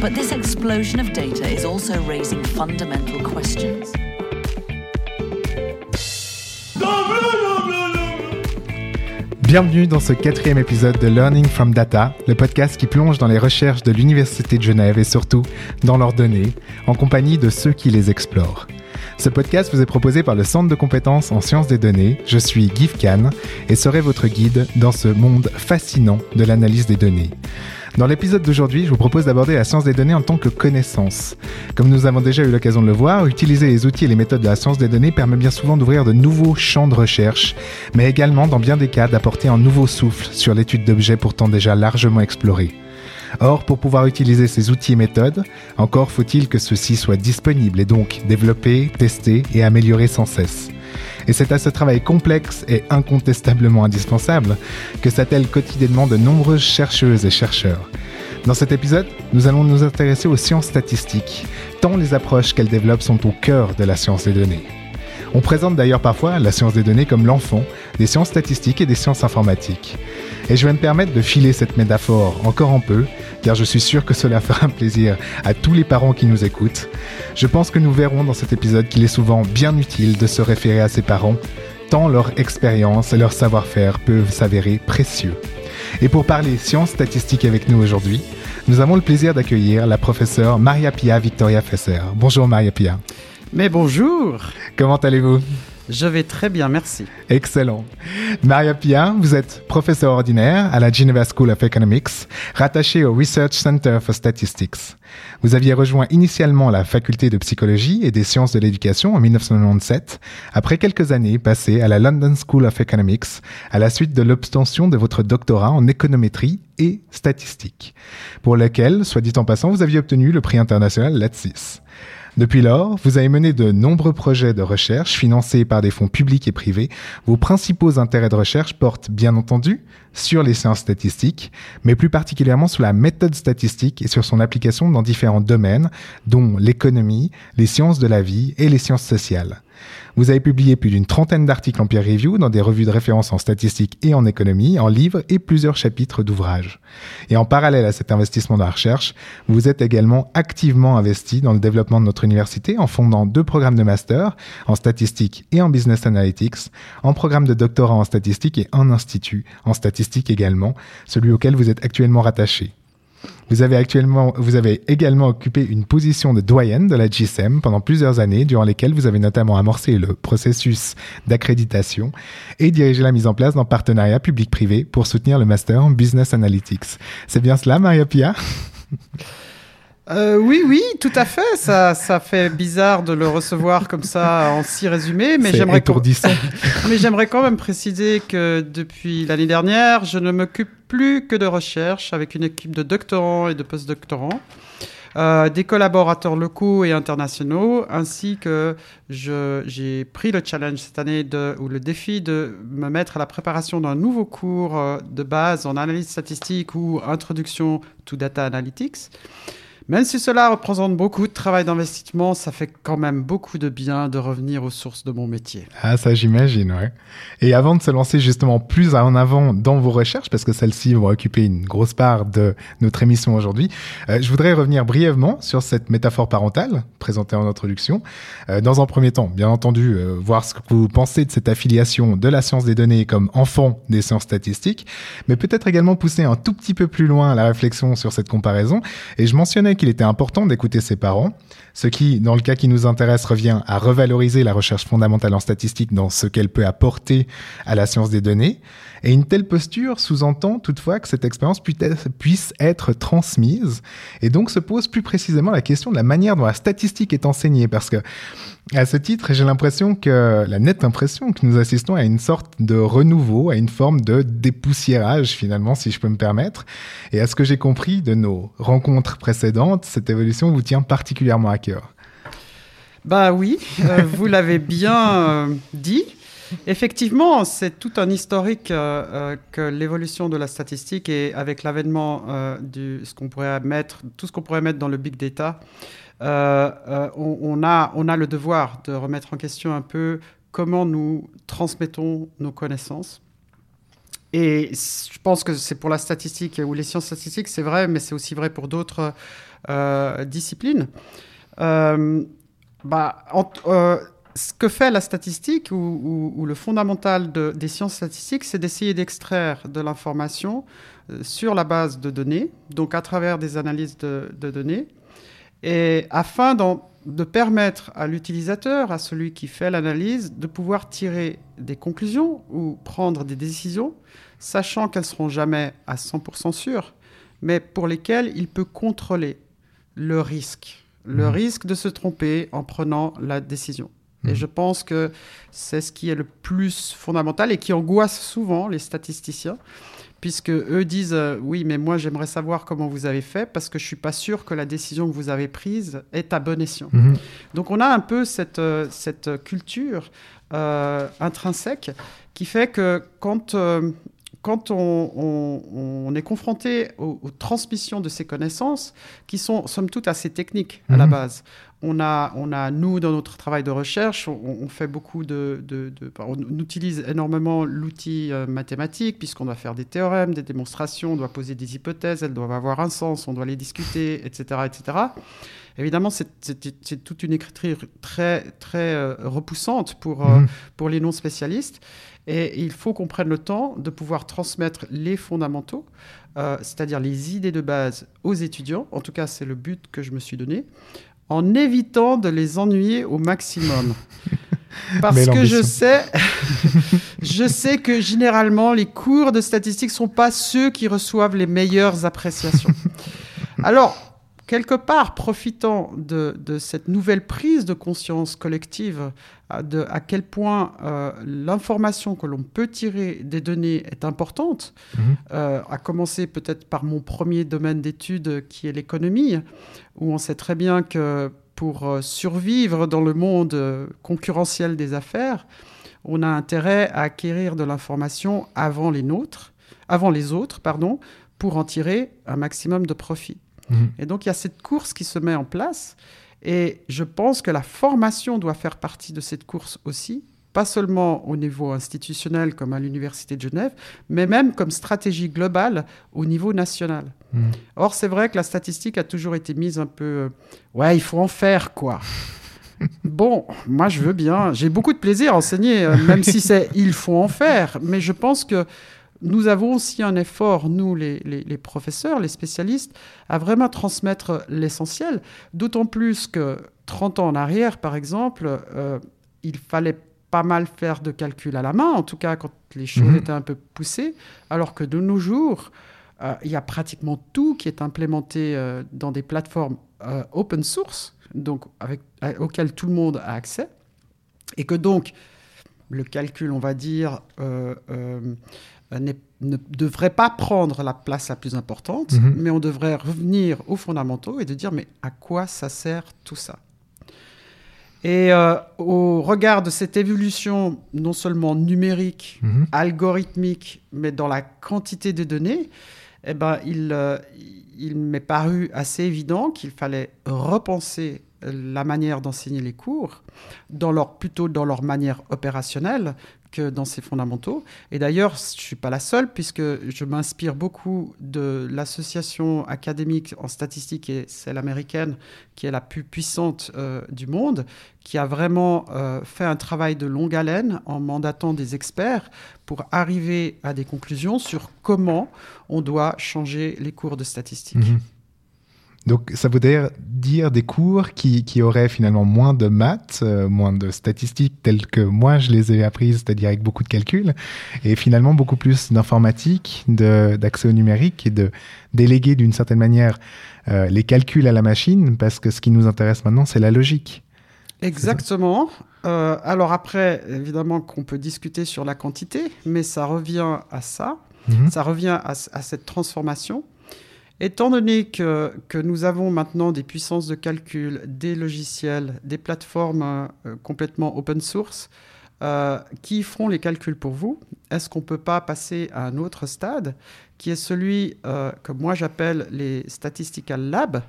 But this explosion of data is also raising fundamental questions. Bienvenue dans ce quatrième épisode de Learning from Data, le podcast qui plonge dans les recherches de l'Université de Genève et surtout dans leurs données, en compagnie de ceux qui les explorent. Ce podcast vous est proposé par le Centre de compétences en sciences des données. Je suis Guy Kahn et serai votre guide dans ce monde fascinant de l'analyse des données. Dans l'épisode d'aujourd'hui, je vous propose d'aborder la science des données en tant que connaissance. Comme nous avons déjà eu l'occasion de le voir, utiliser les outils et les méthodes de la science des données permet bien souvent d'ouvrir de nouveaux champs de recherche, mais également, dans bien des cas, d'apporter un nouveau souffle sur l'étude d'objets pourtant déjà largement explorés. Or, pour pouvoir utiliser ces outils et méthodes, encore faut-il que ceux-ci soient disponibles et donc développés, testés et améliorés sans cesse. Et c'est à ce travail complexe et incontestablement indispensable que s'attellent quotidiennement de nombreuses chercheuses et chercheurs. Dans cet épisode, nous allons nous intéresser aux sciences statistiques, tant les approches qu'elles développent sont au cœur de la science des données. On présente d'ailleurs parfois la science des données comme l'enfant des sciences statistiques et des sciences informatiques. Et je vais me permettre de filer cette métaphore encore un peu, car je suis sûr que cela fera plaisir à tous les parents qui nous écoutent. Je pense que nous verrons dans cet épisode qu'il est souvent bien utile de se référer à ses parents, tant leur expérience et leur savoir-faire peuvent s'avérer précieux. Et pour parler sciences statistiques avec nous aujourd'hui, nous avons le plaisir d'accueillir la professeure Maria Pia Victoria Fesser. Bonjour Maria Pia. Mais bonjour, Comment allez-vous? Je vais très bien, merci. Excellent. Maria Pia, vous êtes professeure ordinaire à la Geneva School of Economics, rattachée au Research Center for Statistics. Vous aviez rejoint initialement la faculté de psychologie et des sciences de l'éducation en 1997, après quelques années passées à la London School of Economics, à la suite de l'obtention de votre doctorat en économétrie et statistique, pour lequel, soit dit en passant, vous aviez obtenu le prix international LATSIS. Depuis lors, vous avez mené de nombreux projets de recherche financés par des fonds publics et privés. Vos principaux intérêts de recherche portent bien entendu sur les sciences statistiques, mais plus particulièrement sur la méthode statistique et sur son application dans différents domaines, dont l'économie, les sciences de la vie et les sciences sociales. Vous avez publié plus d'une trentaine d'articles en peer review dans des revues de référence en statistique et en économie, en livres et plusieurs chapitres d'ouvrages. Et en parallèle à cet investissement dans la recherche, vous êtes également activement investi dans le développement de notre université en fondant deux programmes de master en statistique et en business analytics, en programme de doctorat en statistique et un institut en statistique également, celui auquel vous êtes actuellement rattaché. Vous avez actuellement, vous avez également occupé une position de doyenne de la GSM pendant plusieurs années, durant lesquelles vous avez notamment amorcé le processus d'accréditation et dirigé la mise en place d'un partenariat public-privé pour soutenir le master en Business Analytics. C'est bien cela, Maria Pia? Euh, oui, oui, tout à fait. Ça, ça fait bizarre de le recevoir comme ça en si résumé, mais j'aimerais quand... étourdissant. mais j'aimerais quand même préciser que depuis l'année dernière, je ne m'occupe plus que de recherche avec une équipe de doctorants et de postdoctorants. euh, des collaborateurs locaux et internationaux, ainsi que j'ai pris le challenge cette année de, ou le défi de me mettre à la préparation d'un nouveau cours euh, de base en analyse statistique ou introduction to data analytics. Même si cela représente beaucoup de travail d'investissement, ça fait quand même beaucoup de bien de revenir aux sources de mon métier. Ah, ça j'imagine, ouais. Et avant de se lancer justement plus en avant dans vos recherches, parce que celles-ci vont occuper une grosse part de notre émission aujourd'hui, euh, je voudrais revenir brièvement sur cette métaphore parentale présentée en introduction. Euh, dans un premier temps, bien entendu, euh, voir ce que vous pensez de cette affiliation de la science des données comme enfant des sciences statistiques, mais peut-être également pousser un tout petit peu plus loin la réflexion sur cette comparaison. Et je mentionnais qu'il était important d'écouter ses parents, ce qui, dans le cas qui nous intéresse, revient à revaloriser la recherche fondamentale en statistique dans ce qu'elle peut apporter à la science des données. Et une telle posture sous-entend toutefois que cette expérience puisse être- transmise. Et donc se pose plus précisément la question de la manière dont la statistique est enseignée. Parce que, à ce titre, j'ai l'impression que, la nette impression que nous assistons à une sorte de renouveau, à une forme de dépoussiérage finalement, si je peux me permettre. Et à ce que j'ai compris de nos rencontres précédentes, cette évolution vous tient particulièrement à cœur. Bah oui, euh, vous l'avez bien euh, dit. Effectivement, c'est tout un historique euh, que l'évolution de la statistique et avec l'avènement du ce qu'on pourrait mettre, tout ce qu'on pourrait mettre dans le big data, on, on a, on a le devoir de remettre en question un peu comment nous transmettons nos connaissances. Et je pense que c'est pour la statistique ou les sciences statistiques, c'est vrai, mais c'est aussi vrai pour d'autres euh, disciplines. Euh, bah, euh, ce que fait la statistique ou, le fondamental de- des sciences statistiques, c'est d'essayer d'extraire de l'information euh, sur la base de données, donc à travers des analyses de données, et afin de permettre à l'utilisateur, à celui qui fait l'analyse, de pouvoir tirer des conclusions ou prendre des décisions, sachant qu'elles seront jamais à 100% sûres, mais pour lesquelles il peut contrôler le risque, le Mhm. risque de se tromper en prenant la décision. Et Mhm. je pense que c'est ce qui est le plus fondamental et qui angoisse souvent les statisticiens, puisque eux disent euh, oui, mais moi j'aimerais savoir comment vous avez fait parce que je suis pas sûr que la décision que vous avez prise est à bon escient. Mhm. Donc on a un peu cette, euh, cette culture euh, intrinsèque qui fait que quand, quand on, on- on est confronté aux, aux transmissions de ces connaissances, qui sont somme toute assez techniques à la Mhm. base, on a, on a, nous, dans notre travail de recherche, on, on fait beaucoup de... de- de- on utilise énormément l'outil euh, mathématique, puisqu'on doit faire des théorèmes, des démonstrations, on doit poser des hypothèses, elles doivent avoir un sens, on doit les discuter, etc. etc. Évidemment, c'est toute une écriture très, très euh, repoussante pour, euh, Mhm. pour les non-spécialistes. Et il faut qu'on prenne le temps de pouvoir transmettre les fondamentaux, euh, c'est-à-dire les idées de base aux étudiants. En tout cas, c'est le but que je me suis donné, en évitant de les ennuyer au maximum. Parce Belle que je sais, je sais que généralement, les cours de statistiques sont pas ceux qui reçoivent les meilleures appréciations. Alors, quelque part, profitant de, de cette nouvelle prise de conscience collective, de, à quel point euh, l'information que l'on peut tirer des données est importante, Mhm. euh, à commencer peut-être par mon premier domaine d'études qui est l'économie, où on sait très bien que pour euh, survivre dans le monde euh, concurrentiel des affaires, on a intérêt à acquérir de l'information avant les nôtres, avant les autres, pardon, pour en tirer un maximum de profit. Mhm. Et donc il y a cette course qui se met en place, et je pense que la formation doit faire partie de cette course aussi, pas seulement au niveau institutionnel comme à l'Université de Genève, mais même comme stratégie globale au niveau national. Mhm. Or, c'est vrai que la statistique a toujours été mise un peu... euh, ouais, il faut en faire, quoi. bon, moi, je veux bien. J'ai beaucoup de plaisir à enseigner, euh, même si c'est il faut en faire. Mais je pense que nous avons aussi un effort, nous, les, les- les professeurs, les spécialistes, à vraiment transmettre l'essentiel. D'autant plus que 30 ans en arrière, par exemple, euh, il fallait pas mal faire de calculs à la main, en tout cas quand les choses Mhm. étaient un peu poussées, alors que de nos jours, euh, il y a pratiquement tout qui est implémenté euh, dans des plateformes open source, donc avec, auxquelles tout le monde a accès, et que donc le calcul, on va dire, euh, euh, ne devrait pas prendre la place la plus importante, Mhm. mais on devrait revenir aux fondamentaux et de dire mais à quoi ça sert tout ça? Et euh, au regard de cette évolution non seulement numérique, Mhm. algorithmique, mais dans la quantité de données, eh ben, il, euh, il m'est paru assez évident qu'il fallait repenser la manière d'enseigner les cours, dans leur, plutôt dans leur manière opérationnelle que dans ses fondamentaux. Et d'ailleurs, je ne suis pas la seule, puisque je m'inspire beaucoup de l'association académique en statistique, et celle américaine, qui est la plus puissante euh, du monde, qui a vraiment euh, fait un travail de longue haleine en mandatant des experts pour arriver à des conclusions sur comment on doit changer les cours de statistique. Mhm. Donc, ça voudrait dire des cours qui, qui auraient finalement moins de maths, euh, moins de statistiques telles que moi je les ai apprises, c'est-à-dire avec beaucoup de calculs, et finalement beaucoup plus d'informatique, d'accès au numérique et de déléguer d'une certaine manière euh, les calculs à la machine, parce que ce qui nous intéresse maintenant, c'est la logique. Exactement. Euh, alors après, évidemment qu'on peut discuter sur la quantité, mais ça revient à ça, Mhm. ça revient à, à cette transformation. Étant donné que, que nous avons maintenant des puissances de calcul, des logiciels, des plateformes euh, complètement open source, euh, qui feront les calculs pour vous, est-ce qu'on ne peut pas passer à un autre stade, qui est celui euh, que moi j'appelle les statistical labs,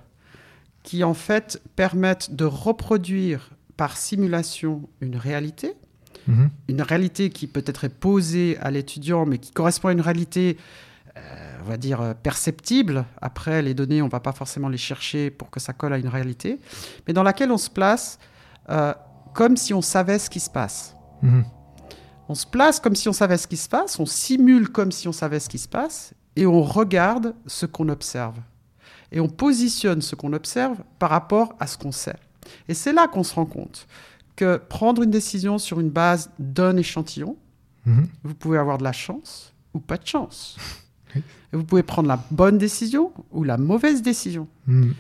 qui en fait permettent de reproduire par simulation une réalité, Mhm. une réalité qui peut-être est posée à l'étudiant, mais qui correspond à une réalité, on va dire, euh, perceptible. Après, les données, on ne va pas forcément les chercher pour que ça colle à une réalité, mais dans laquelle on se place euh, comme si on savait ce qui se passe. Mhm. On se place comme si on savait ce qui se passe, on simule comme si on savait ce qui se passe, et on regarde ce qu'on observe. Et on positionne ce qu'on observe par rapport à ce qu'on sait. Et c'est là qu'on se rend compte que prendre une décision sur une base d'un échantillon, Mhm. vous pouvez avoir de la chance ou pas de chance. Oui. Et vous pouvez prendre la bonne décision ou la mauvaise décision. Mhm.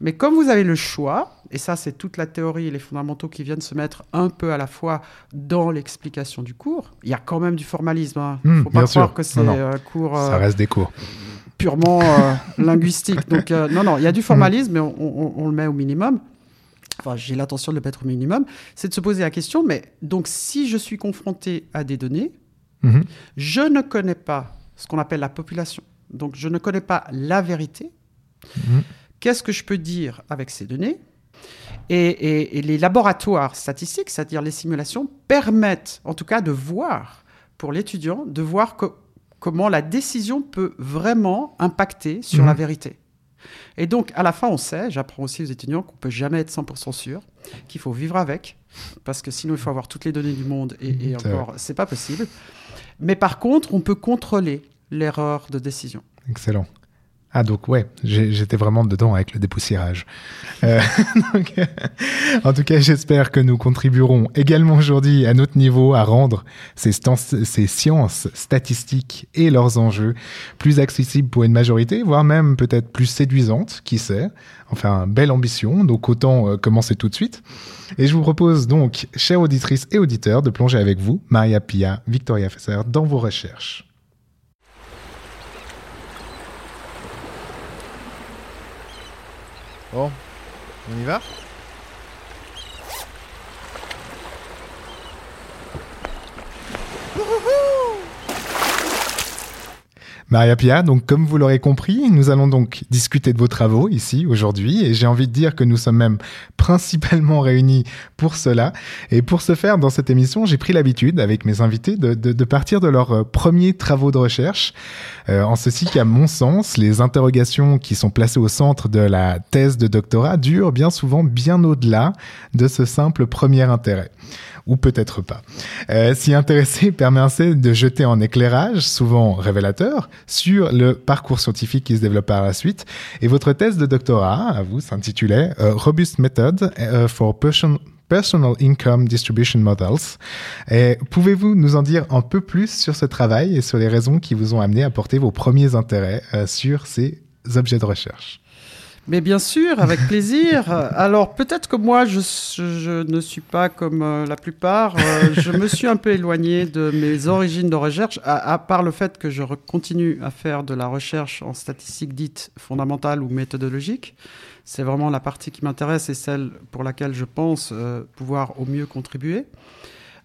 Mais comme vous avez le choix, et ça c'est toute la théorie et les fondamentaux qui viennent se mettre un peu à la fois dans l'explication du cours, il y a quand même du formalisme. Il ne Hmm, faut pas croire sûr. que c'est un cours euh, Ça reste des cours. purement euh, linguistique. Donc euh, non, non, il y a du formalisme, mais on, on- on le met au minimum. Enfin, j'ai l'intention de le mettre au minimum. C'est de se poser la question, mais donc si je suis confronté à des données, je ne connais pas ce qu'on appelle la population. Donc, je ne connais pas la vérité. Mhm. Qu'est-ce que je peux dire avec ces données? Et, et- et les laboratoires statistiques, c'est-à-dire les simulations, permettent en tout cas de voir, pour l'étudiant, de voir co- comment la décision peut vraiment impacter sur Mhm. la vérité. Et donc, à la fin, on sait, j'apprends aussi aux étudiants qu'on peut jamais être 100% sûr, qu'il faut vivre avec, parce que sinon, il faut avoir toutes les données du monde, et, et encore, c'est pas possible. Mais par contre, on peut contrôler l'erreur de décision. Excellent. Ah donc ouais, j'étais vraiment dedans avec le dépoussiérage. Euh, donc, en tout cas, j'espère que nous contribuerons également aujourd'hui à notre niveau à rendre ces, ces sciences statistiques et leurs enjeux plus accessibles pour une majorité, voire même peut-être plus séduisantes, qui sait. Enfin, belle ambition, donc autant euh, commencer tout de suite. Et je vous propose donc, chères auditrices et auditeurs, de plonger avec vous, Maria Pia, Victoria Fesser, dans vos recherches. Bon, on y va? Maria Pia, donc comme vous l'aurez compris, nous allons donc discuter de vos travaux ici aujourd'hui et j'ai envie de dire que nous sommes même principalement réunis pour cela. Et pour ce faire, dans cette émission, j'ai pris l'habitude avec mes invités de, de- de partir de leurs euh, premiers travaux de recherche, euh, en ceci qu'à mon sens, les interrogations qui sont placées au centre de la thèse de doctorat durent bien souvent bien au-delà de ce simple premier intérêt ou peut-être pas. Euh, S'y intéresser permet ainsi de jeter en éclairage, souvent révélateur, sur le parcours scientifique qui se développe par la suite. Et votre thèse de doctorat, à vous, s'intitulait euh, Robust Method euh, for Person- Personal Income Distribution Models. Pouvez-vous nous en dire un peu plus sur ce travail et sur les raisons qui vous ont amené à porter vos premiers intérêts euh, sur ces objets de recherche? Mais bien sûr, avec plaisir. Alors peut-être que moi, je, ne suis pas comme euh, la plupart. Euh, je me suis un peu éloigné de mes origines de recherche, à, part le fait que je continue à faire de la recherche en statistique dite fondamentale ou méthodologique. C'est vraiment la partie qui m'intéresse et celle pour laquelle je pense euh, pouvoir au mieux contribuer.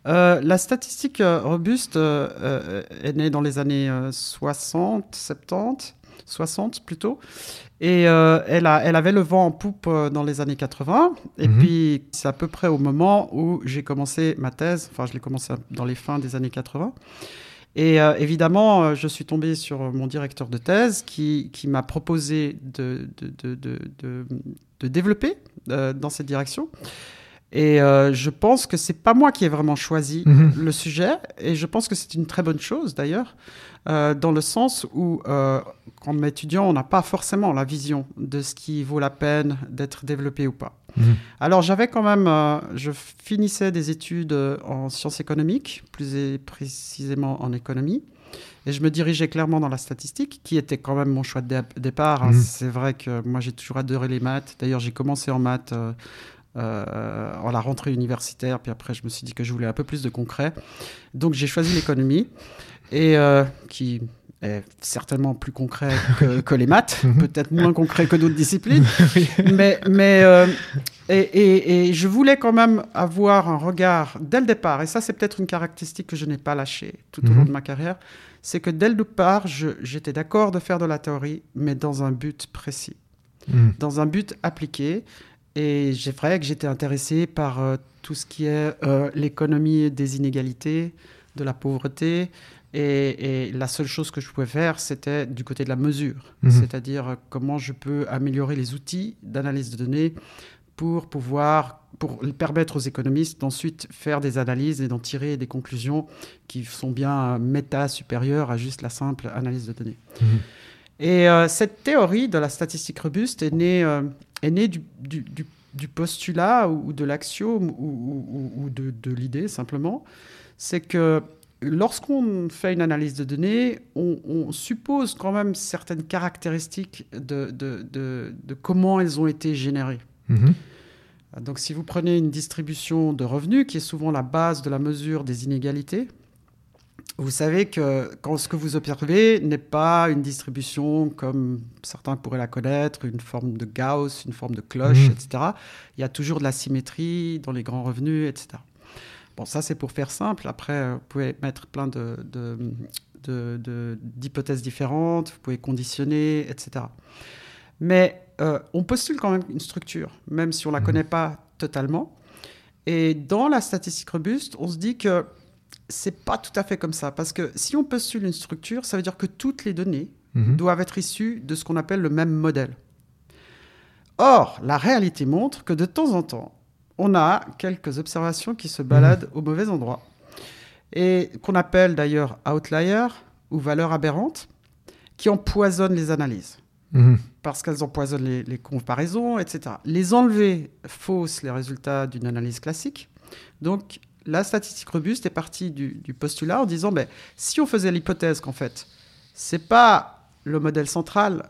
La statistique robuste est née dans les années euh, 60, 70, 60 plutôt. Et euh, elle, a, elle avait le vent en poupe euh, dans les années 80. Et Mhm. puis, c'est à peu près au moment où j'ai commencé ma thèse. Enfin, je l'ai commencé dans les fins des années 80. Et euh, évidemment, je suis tombé sur mon directeur de thèse qui, qui m'a proposé de, de, de, de, de- de développer euh, dans cette direction. Et euh, je pense que c'est pas moi qui ai vraiment choisi Mhm. le sujet, et je pense que c'est une très bonne chose d'ailleurs, euh, dans le sens où, euh, comme étudiant, on n'a pas forcément la vision de ce qui vaut la peine d'être développé ou pas. Mhm. Alors j'avais quand même, euh, je finissais des études en sciences économiques, plus précisément en économie, et je me dirigeais clairement dans la statistique, qui était quand même mon choix de dé- départ. hein. Mhm. C'est vrai que moi j'ai toujours adoré les maths. D'ailleurs j'ai commencé en maths. euh, euh, à la rentrée universitaire, puis après je me suis dit que je voulais un peu plus de concret. Donc j'ai choisi l'économie, et euh, qui est certainement plus concret que, que les maths, peut-être moins concret que d'autres disciplines. mais mais euh, et, et- et je voulais quand même avoir un regard dès le départ, et ça c'est peut-être une caractéristique que je n'ai pas lâchée tout au long Mhm. de ma carrière, c'est que dès le départ, j'étais d'accord de faire de la théorie, mais dans un but précis Mhm. dans un but appliqué. Et c'est vrai que j'étais intéressé par euh, tout ce qui est euh, l'économie des inégalités, de la pauvreté. Et, et la seule chose que je pouvais faire, c'était du côté de la mesure. Mhm. C'est-à-dire euh, comment je peux améliorer les outils d'analyse de données pour pouvoir pour permettre aux économistes d'ensuite faire des analyses et d'en tirer des conclusions qui sont bien méta supérieures à juste la simple analyse de données. Mhm. Et euh, cette théorie de la statistique robuste est née, est née du, du- du- du postulat ou, ou de l'axiome ou, ou- ou- ou de, de l'idée simplement. C'est que lorsqu'on fait une analyse de données, on, on suppose quand même certaines caractéristiques de, de- de- de comment elles ont été générées. Mhm. Donc si vous prenez une distribution de revenus, qui est souvent la base de la mesure des inégalités, vous savez que quand ce que vous observez n'est pas une distribution comme certains pourraient la connaître, une forme de Gauss, une forme de cloche, Mhm. etc. Il y a toujours de la symétrie dans les grands revenus, etc. Bon, ça c'est pour faire simple. Après, euh, vous pouvez mettre plein de, d'hypothèses différentes, vous pouvez conditionner, etc. Mais euh, on postule quand même une structure, même si on ne la Mhm. connaît pas totalement. Et dans la statistique robuste, on se dit que c'est pas tout à fait comme ça. Parce que si on postule une structure, ça veut dire que toutes les données Mhm. doivent être issues de ce qu'on appelle le même modèle. Or, la réalité montre que de temps en temps, on a quelques observations qui se baladent au mauvais endroit. Et qu'on appelle d'ailleurs outliers ou valeurs aberrantes, qui empoisonnent les analyses Mhm. parce qu'elles empoisonnent les, les comparaisons, etc. Les enlever fausse les résultats d'une analyse classique. Donc, la statistique robuste est partie du, du postulat en disant, ben, si on faisait l'hypothèse qu'en fait, c'est pas le modèle central,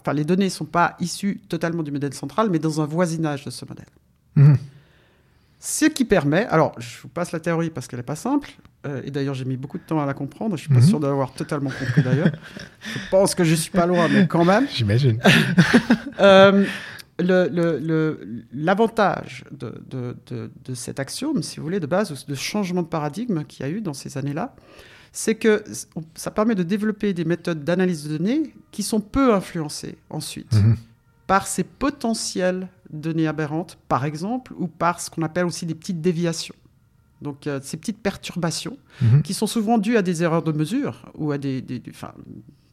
enfin, les données sont pas issues totalement du modèle central, mais dans un voisinage de ce modèle. Mhm. Ce qui permet, alors je vous passe la théorie parce qu'elle n'est pas simple, euh, et d'ailleurs j'ai mis beaucoup de temps à la comprendre, je suis pas Mhm. sûr d'avoir totalement compris d'ailleurs. je pense que je suis pas loin, mais quand même. J'imagine. Euh, le- le- le- L'avantage de, de- de- de cet axiome, si vous voulez, de base, de changement de paradigme qu'il y a eu dans ces années-là, c'est que ça permet de développer des méthodes d'analyse de données qui sont peu influencées ensuite Mhm. par ces potentielles données aberrantes, par exemple, ou par ce qu'on appelle aussi des petites déviations. Donc, euh, ces petites perturbations Mhm. qui sont souvent dues à des erreurs de mesure ou à des, des, des-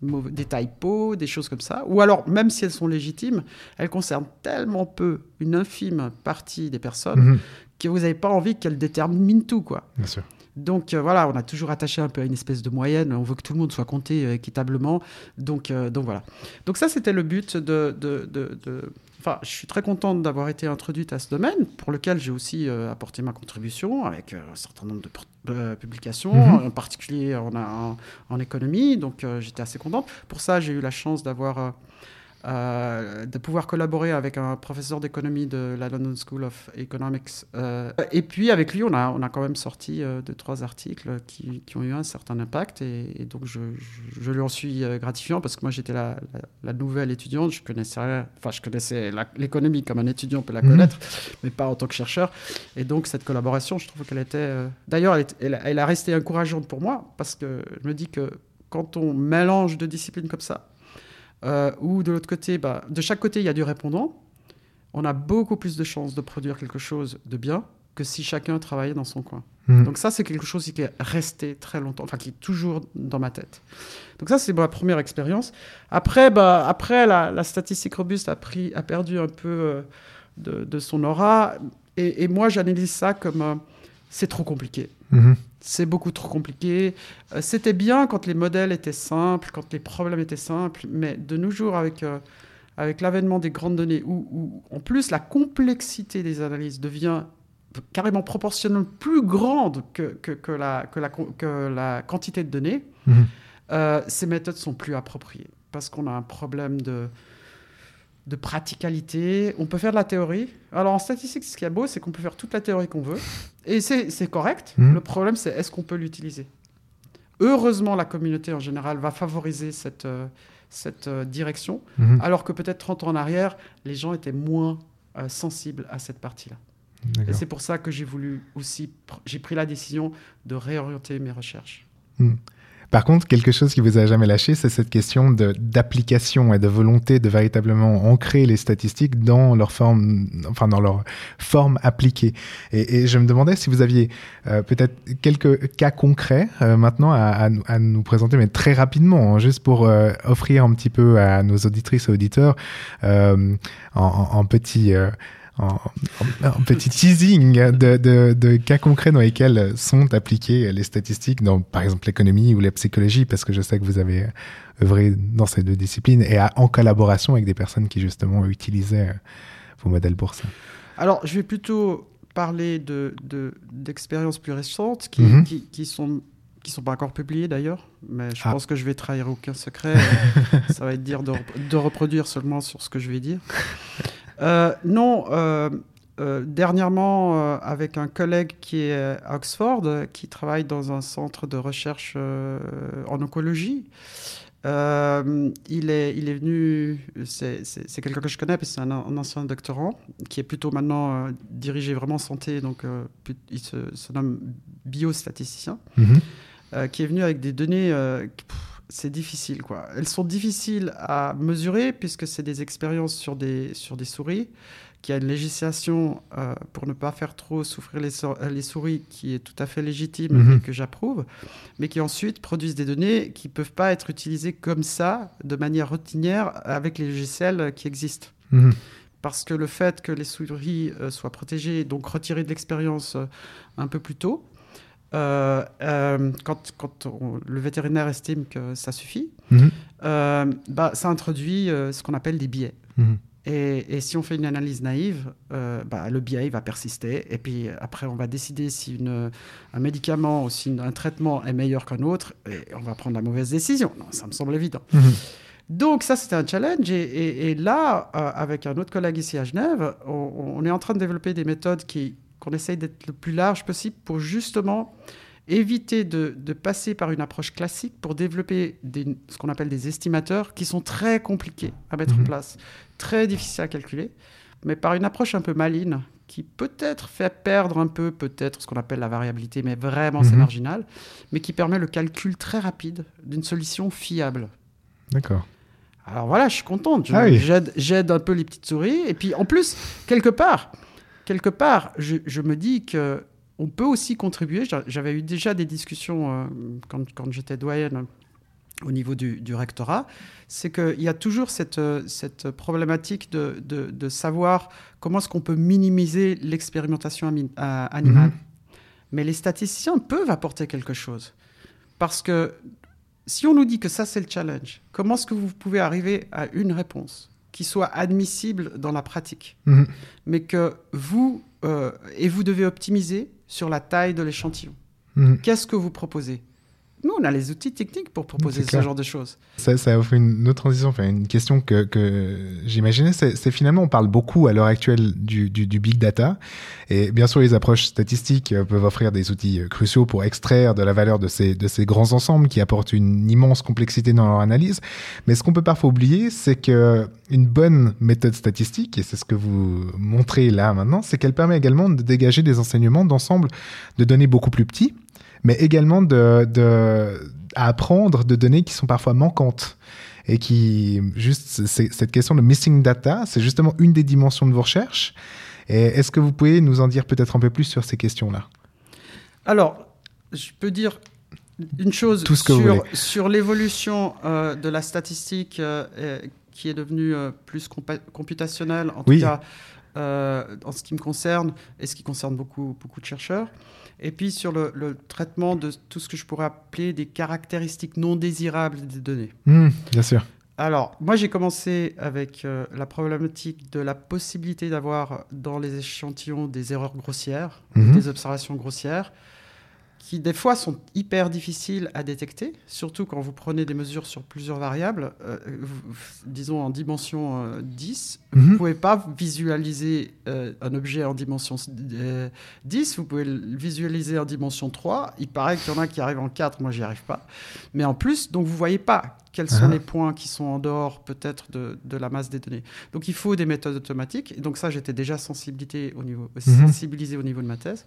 des typos, des choses comme ça. Ou alors, même si elles sont légitimes, elles concernent tellement peu, une infime partie des personnes, Mhm. que vous n'avez pas envie qu'elles déterminent tout, quoi. Bien sûr. Donc euh, voilà, on a toujours attaché un peu à une espèce de moyenne. On veut que tout le monde soit compté euh, équitablement. Donc, euh, donc voilà. Donc ça, c'était le but de, de, de- de- Enfin, je suis très contente d'avoir été introduite à ce domaine, pour lequel j'ai aussi apporté ma contribution avec un certain nombre de, de publications, Mhm. en particulier en, en, en économie. Donc euh, j'étais assez contente. Pour ça, j'ai eu la chance d'avoir... euh, de pouvoir collaborer avec un professeur d'économie de la London School of Economics. Euh, et puis avec lui, on a, on a quand même sorti euh, deux, trois articles qui, qui ont eu un certain impact. Et, et donc je, je, je lui en suis euh, gratifiant parce que moi j'étais la, la, la nouvelle étudiante. Je connaissais, enfin je connaissais l'économie comme un étudiant peut la Mhm. connaître, mais pas en tant que chercheur. Et donc cette collaboration, je trouve qu'elle était... D'ailleurs, elle, elle, elle a resté encourageante pour moi parce que je me dis que quand on mélange deux disciplines comme ça, euh, ou de l'autre côté, bah, de chaque côté, il y a du répondant. On a beaucoup plus de chances de produire quelque chose de bien que si chacun travaillait dans son coin. Mhm. Donc ça, c'est quelque chose qui est resté très longtemps, enfin qui est toujours dans ma tête. Donc ça, c'est ma première expérience. Après, bah, après la, la statistique robuste a, pris, a perdu un peu euh, de, de son aura. Et, et moi, j'analyse ça comme euh, c'est trop compliqué. Mhm. C'est beaucoup trop compliqué. Euh, C'était bien quand les modèles étaient simples, quand les problèmes étaient simples, mais de nos jours, avec, euh, avec l'avènement des grandes données, où, où, en plus la complexité des analyses devient carrément proportionnellement plus grande que, que, que la, que, la, que la quantité de données, Mhm. euh, ces méthodes sont plus appropriées parce qu'on a un problème de, de praticalité. On peut faire de la théorie. Alors en statistique, ce qui est beau, c'est qu'on peut faire toute la théorie qu'on veut. Et c'est correct. Mhm. Le problème, c'est est-ce qu'on peut l'utiliser? Heureusement, la communauté en général va favoriser cette, euh, cette euh, direction, Mhm. alors que peut-être 30 ans en arrière, les gens étaient moins euh, sensibles à cette partie-là. Et c'est pour ça que j'ai voulu aussi, j'ai pris la décision de réorienter mes recherches. Par contre, quelque chose qui vous a jamais lâché, c'est cette question d'application et de volonté de véritablement ancrer les statistiques dans leur forme, enfin dans leur forme appliquée. Et, et je me demandais si vous aviez euh, peut-être quelques cas concrets euh, maintenant à, à à nous présenter, mais très rapidement, hein, juste pour euh, offrir un petit peu à nos auditrices et auditeurs euh, en, en- en petit. En, petit teasing de, de- de cas concrets dans lesquels sont appliquées les statistiques dans, par exemple, l'économie ou la psychologie, parce que je sais que vous avez œuvré dans ces deux disciplines et à- en collaboration avec des personnes qui, justement, utilisaient vos modèles pour ça. Alors, je vais plutôt parler de, de- d'expériences plus récentes qui, Mhm. qui, qui sont qui sont pas encore publiées d'ailleurs, mais je Ah. pense que je vais trahir aucun secret. Ça va être dire de, rep- de reproduire seulement sur ce que je vais dire. Euh, non, euh, euh, dernièrement, euh, avec un collègue qui est à Oxford, euh, qui travaille dans un centre de recherche en oncologie, il, est, il est venu, c'est, quelqu'un que je connais, c'est un, un ancien doctorant, qui est plutôt maintenant dirigé vraiment santé, donc il se, se nomme biostatisticien, Mhm. qui est venu avec des données, pff, c'est difficile quoi. Elles sont difficiles à mesurer puisque c'est des expériences sur des, sur des souris, qui a une législation euh, pour ne pas faire trop souffrir les, les souris qui est tout à fait légitime Mhm. et que j'approuve, mais qui ensuite produisent des données qui ne peuvent pas être utilisées comme ça, de manière routinière, avec les logiciels qui existent. Mhm. Parce que le fait que les souris euh, soient protégées, donc retirées de l'expérience euh, un peu plus tôt, euh, euh, quand, quand on- le vétérinaire estime que ça suffit, Mhm. euh, bah, ça introduit ce qu'on appelle des biais. Mhm. Et, et si on fait une analyse naïve, bah, le biais il va persister. Et puis après, on va décider si une- un médicament ou si une- un traitement est meilleur qu'un autre. Et on va prendre la mauvaise décision. Non, ça me semble évident. Mhm. Donc ça, c'était un challenge. Et, et- et là, euh, avec un autre collègue ici à Genève, on, on est en train de développer des méthodes qui, qu'on essaye d'être le plus large possible pour justement éviter de, de passer par une approche classique pour développer des- ce qu'on appelle des estimateurs qui sont très compliqués à mettre Mhm. en place, très difficiles à calculer, mais par une approche un peu maligne qui peut-être fait perdre un peu peut-être ce qu'on appelle la variabilité, mais vraiment c'est Mhm. marginal, mais qui permet le calcul très rapide d'une solution fiable. D'accord. Alors voilà, je suis contente. Ah oui. J'aide, j'aide un peu les petites souris. Et puis en plus, quelque part, quelque part, je, je me dis que on peut aussi contribuer. J'a- J'avais eu déjà des discussions euh, quand, quand j'étais doyenne au niveau du, du rectorat. C'est qu'il y a toujours cette, euh, cette problématique de, de- de savoir comment est-ce qu'on peut minimiser l'expérimentation euh, animale. Mhm. Mais les statisticiens peuvent apporter quelque chose. Parce que si on nous dit que ça, c'est le challenge, comment est-ce que vous pouvez arriver à une réponse? Qui soit admissible dans la pratique, Mhm. mais que vous, euh, et vous devez optimiser sur la taille de l'échantillon Mhm. Qu'est-ce que vous proposez? Nous, on a les outils techniques pour proposer ce clair. genre de choses. Ça, ça offre une autre transition, enfin, une question que, que j'imaginais, c'est finalement, on parle beaucoup à l'heure actuelle du, du, du big data, et bien sûr les approches statistiques euh, peuvent offrir des outils euh, cruciaux pour extraire de la valeur de ces, de ces grands ensembles qui apportent une immense complexité dans leur analyse, mais ce qu'on peut parfois oublier, c'est que une bonne méthode statistique, et c'est ce que vous montrez là maintenant, c'est qu'elle permet également de dégager des enseignements d'ensemble de données beaucoup plus petits, mais également de, de, à apprendre de données qui sont parfois manquantes et qui, juste, cette question de missing data, c'est justement une des dimensions de vos recherches. Et est-ce que vous pouvez nous en dire peut-être un peu plus sur ces questions-là? Alors, je peux dire une chose Tout ce que vous sur, l'évolution euh, de la statistique euh, qui est devenue euh, plus computationnelle, en Oui. tout cas en ce qui me concerne et ce qui concerne beaucoup, beaucoup de chercheurs. Et puis sur le, le traitement de tout ce que je pourrais appeler des caractéristiques non désirables des données. Hmm, Bien sûr. Alors, moi, j'ai commencé avec euh, la problématique de la possibilité d'avoir dans les échantillons des erreurs grossières, Mhm. des observations grossières, qui des fois sont hyper difficiles à détecter, surtout quand vous prenez des mesures sur plusieurs variables, euh, disons en dimension euh, 10, Mhm. vous ne pouvez pas visualiser euh, un objet en dimension euh, 10, vous pouvez le visualiser en dimension 3. Il paraît qu'il y en a qui arrivent en 4, moi j'y arrive pas. Mais en plus, donc vous ne voyez pas quels sont Ah. les points qui sont en dehors peut-être de, de la masse des données. Donc il faut des méthodes automatiques. Et donc ça, j'étais déjà sensibilisé au niveau, Mhm. sensibilisé au niveau de ma thèse,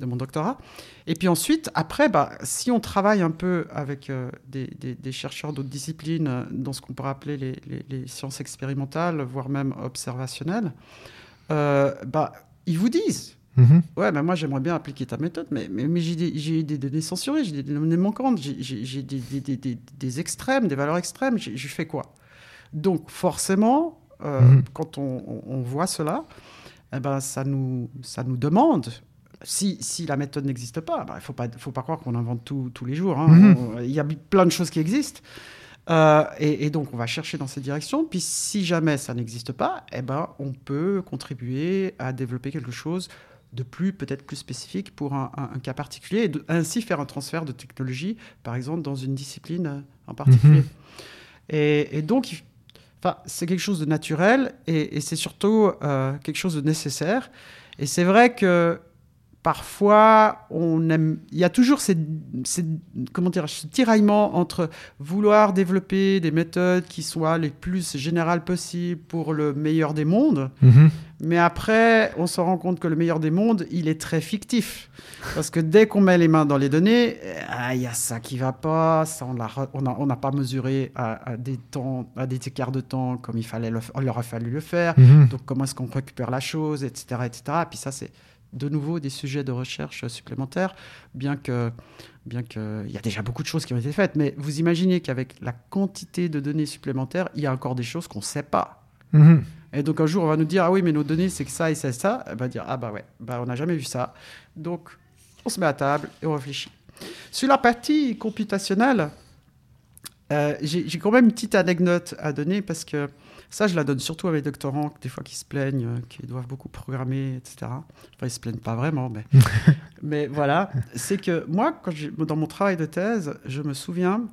de mon doctorat. Et puis ensuite, après, bah, si on travaille un peu avec euh, des, des- des chercheurs d'autres disciplines, euh, dans ce qu'on pourrait appeler les, les- les sciences expérimentales, voire même observationnelles, euh, bah, ils vous disent Mhm. Ouais, mais moi j'aimerais bien appliquer ta méthode, mais, mais, mais j'ai des, j'ai des données censurées, j'ai des données manquantes, j'ai- des, des, extrêmes, des valeurs extrêmes, je fais quoi? Donc forcément, euh, Mhm. quand on, on- on voit cela, eh ben, ça, nous, ça nous demande, si, si la méthode n'existe pas, bah, il ne faut pas, faut pas croire qu'on invente tout tous les jours, hein. Mhm. Il y a plein de choses qui existent. Euh, et, et donc, on va chercher dans cette direction. Puis, si jamais ça n'existe pas, eh ben, on peut contribuer à développer quelque chose de plus, peut-être plus spécifique pour un, un- un cas particulier, et de- ainsi faire un transfert de technologie, par exemple, dans une discipline en particulier. Mhm. Et, et donc, c'est quelque chose de naturel et, et c'est surtout euh, quelque chose de nécessaire. Et c'est vrai que parfois, on aime. Il y a toujours ces, ces- comment dire, ce tiraillement entre vouloir développer des méthodes qui soient les plus générales possibles pour le meilleur des mondes, Mhm. mais après, on se rend compte que le meilleur des mondes, il est très fictif. Parce que dès qu'on met les mains dans les données, ah, il y a ça qui va pas, ça on on n'a on n'a pas mesuré à, à des temps, à des écarts de temps comme il fallait le, il aurait fallu le faire. Mhm. Donc comment est-ce qu'on récupère la chose, etc., etc. Et puis ça, c'est de nouveau des sujets de recherche supplémentaires, bien que bien que il y a déjà beaucoup de choses qui ont été faites. Mais vous imaginez qu'avec la quantité de données supplémentaires, il y a encore des choses qu'on ne sait pas. Mhm. Et donc un jour, on va nous dire ah oui, mais nos données c'est que ça et ça et ça. Et ben dire ah bah ouais, bah on n'a jamais vu ça. Donc on se met à table et on réfléchit. Sur la partie computationnelle, euh, j'ai j'ai quand même une petite anecdote à donner parce que ça, je la donne surtout à mes doctorants, des fois qui se plaignent, euh, qui doivent beaucoup programmer, etc. Enfin, ils se plaignent pas vraiment, mais, mais voilà. C'est que moi, quand dans mon travail de thèse, je me souviens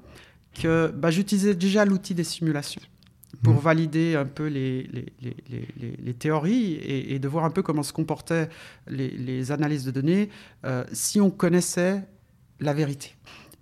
que bah, j'utilisais déjà l'outil des simulations pour Mhm. valider un peu les, les, les, les- les- les théories et, et de voir un peu comment se comportaient les, les analyses de données euh, si on connaissait la vérité.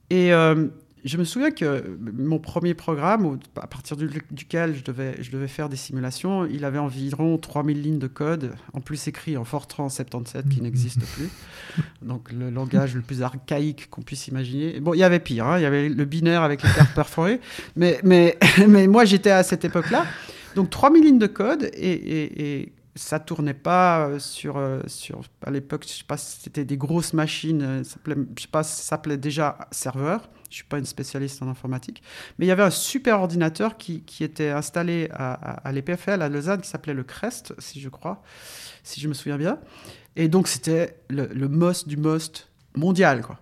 Et euh, je me souviens que mon premier programme, à partir du- duquel je devais, je devais faire des simulations, il avait environ 3000 lignes de code, en plus écrit en Fortran 77 qui n'existe plus. Donc le langage le plus archaïque qu'on puisse imaginer. Bon, il y avait pire, hein, il y avait le binaire avec les cartes perforées, mais, mais, mais moi j'étais à cette époque-là. Donc 3000 lignes de code et, et, et ça tournait pas euh, sur, euh, sur à l'époque, je sais pas si c'était des grosses machines, euh, ça s'appelait- je sais pas ça s'appelait déjà serveur. Je suis pas une spécialiste en informatique, mais il y avait un super ordinateur qui, qui était installé à l'EPFL à Lausanne qui s'appelait le Crest, si je crois, si je me souviens bien. Et donc c'était le, le most du most mondial, quoi.